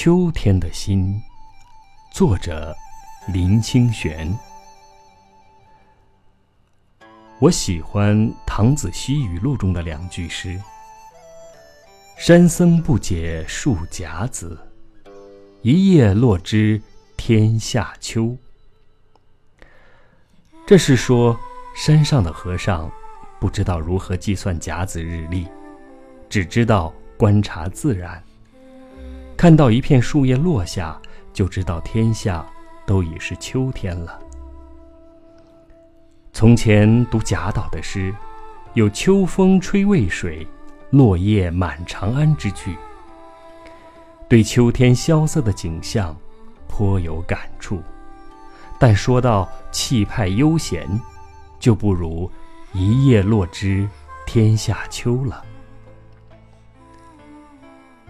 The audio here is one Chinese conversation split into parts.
秋天的心，作者林清玄。我喜欢《唐子虚语录》中的两句诗：“山僧不解树甲子，一叶落知天下秋。”这是说山上的和尚不知道如何计算甲子日历，只知道观察自然。看到一片树叶落下，就知道天下都已是秋天了。从前读贾岛的诗，有“秋风吹渭水，落叶满长安”之句，对秋天萧瑟的景象颇有感触。但说到气派悠闲，就不如“一叶落知天下秋”了。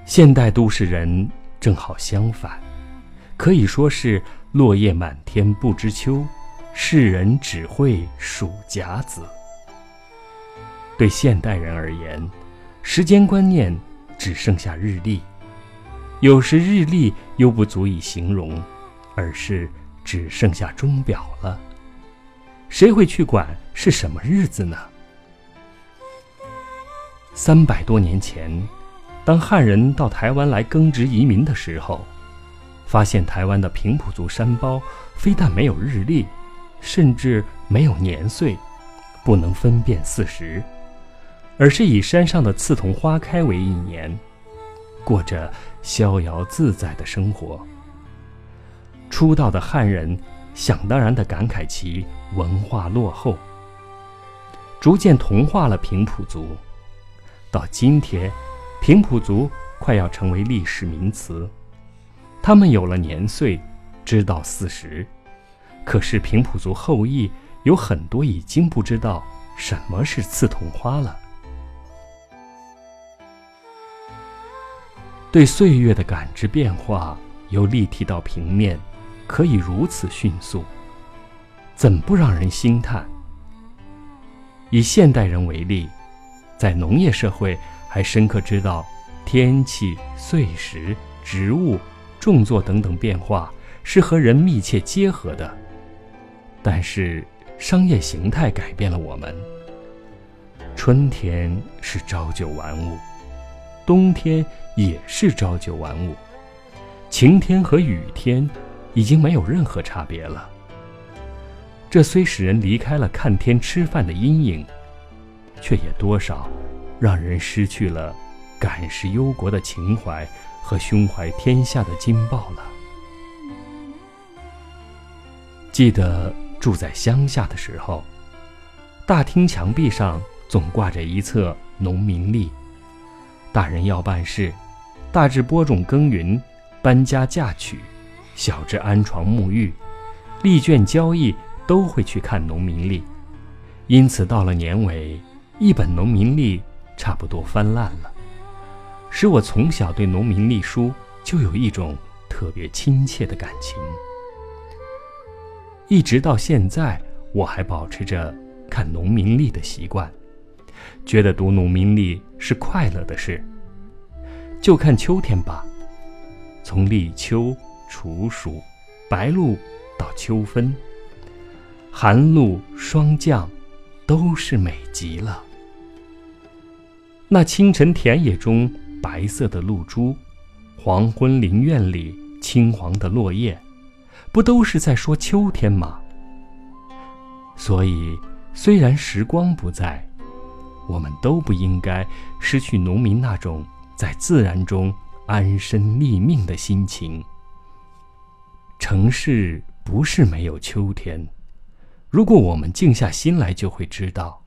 现代都市人正好相反，可以说是落叶满天不知秋，世人只会数甲子。对现代人而言，时间观念只剩下日历，有时日历又不足以形容，而是只剩下钟表了。谁会去管是什么日子呢？三百多年前。当汉人到台湾来耕植移民的时候，发现台湾的平埔族山包非但没有日历，甚至没有年岁，不能分辨四时，而是以山上的刺桐花开为一年，过着逍遥自在的生活。出道的汉人想当然地感慨其文化落后，逐渐同化了平埔族，到今天。平埔族快要成为历史名词，他们有了年岁，知道四时，可是平埔族后裔有很多已经不知道什么是刺桐花了。对岁月的感知变化由立体到平面，可以如此迅速，怎不让人心叹？以现代人为例，在农业社会。还深刻知道，天气、岁时、植物、种作等等变化是和人密切结合的。但是，商业形态改变了我们。春天是朝九晚五，冬天也是朝九晚五，晴天和雨天已经没有任何差别了。这虽使人离开了看天吃饭的阴影，却也多少。让人失去了感时忧国的情怀和胸怀天下的劲爆了。记得住在乡下的时候，大厅墙壁上总挂着一册农民历。大人要办事，大至播种耕耘、搬家嫁娶，小至安床沐浴、利卷交易，都会去看农民历。因此，到了年尾，一本农民历。差不多翻烂了，使我从小对农民历书就有一种特别亲切的感情。一直到现在，我还保持着看农民历的习惯，觉得读农民历是快乐的事。就看秋天吧，从立秋、处暑、白露到秋分，寒露、霜降，都是美极了。那清晨田野中白色的露珠，黄昏林院里青黄的落叶，不都是在说秋天吗？所以，虽然时光不在，我们都不应该失去农民那种在自然中安身立命的心情。城市不是没有秋天，如果我们静下心来，就会知道。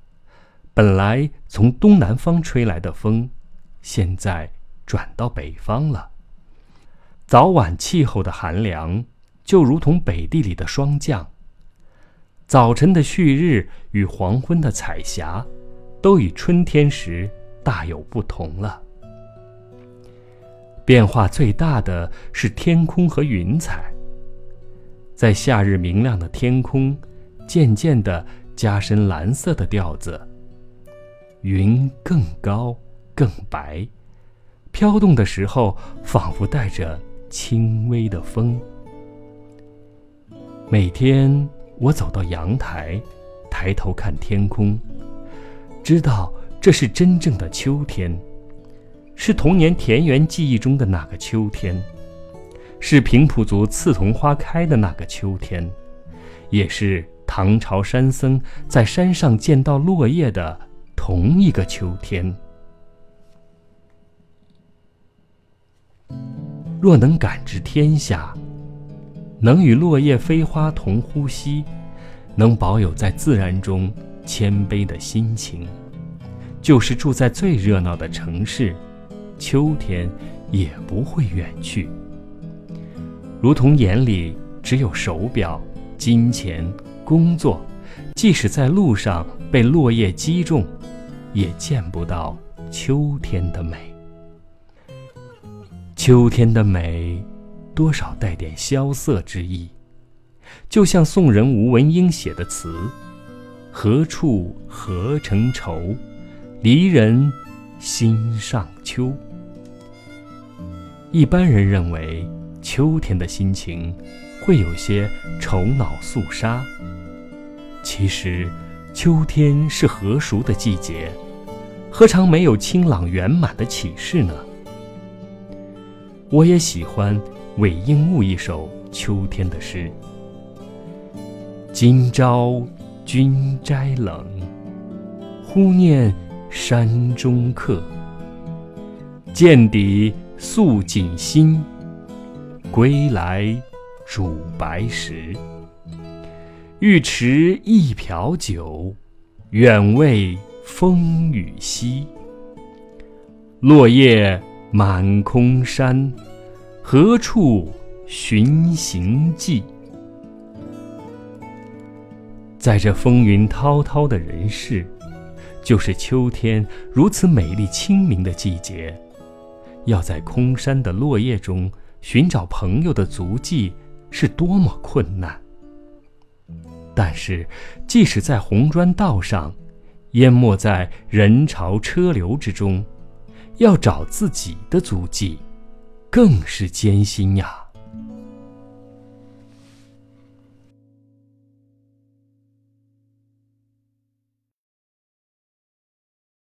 本来从东南方吹来的风，现在转到北方了。早晚气候的寒凉，就如同北地里的霜降。早晨的旭日与黄昏的彩霞，都与春天时大有不同了。变化最大的是天空和云彩。在夏日明亮的天空，渐渐地加深蓝色的调子。云更高更白，飘动的时候仿佛带着轻微的风。每天我走到阳台，抬头看天空，知道这是真正的秋天，是童年田园记忆中的那个秋天，是平埔族刺桐花开的那个秋天，也是唐朝山僧在山上见到落叶的同一个秋天。若能感知天下。能与落叶飞花同呼吸，能保有在自然中谦卑的心情，就是住在最热闹的城市，秋天也不会远去。如同眼里只有手表、金钱、工作，即使在路上被落叶击中，也见不到秋天的美。秋天的美。多少带点萧瑟之意，就像宋人吴文英写的词：“何处何成愁，离人心上秋。”一般人认为秋天的心情会有些愁恼肃杀，其实秋天是何熟的季节，何尝没有清朗圆满的启示呢？我也喜欢。韦应物一首秋天的诗：今朝君斋冷，忽念山中客。见底素锦心，归来煮白石。欲持一瓢酒，远慰风雨夕。落叶满空山。何处寻行迹？在这风云滔滔的人世，就是秋天如此美丽清明的季节。要在空山的落叶中寻找朋友的足迹，是多么困难！但是，即使在红砖道上，淹没在人潮车流之中，要找自己的足迹。更是艰辛呀。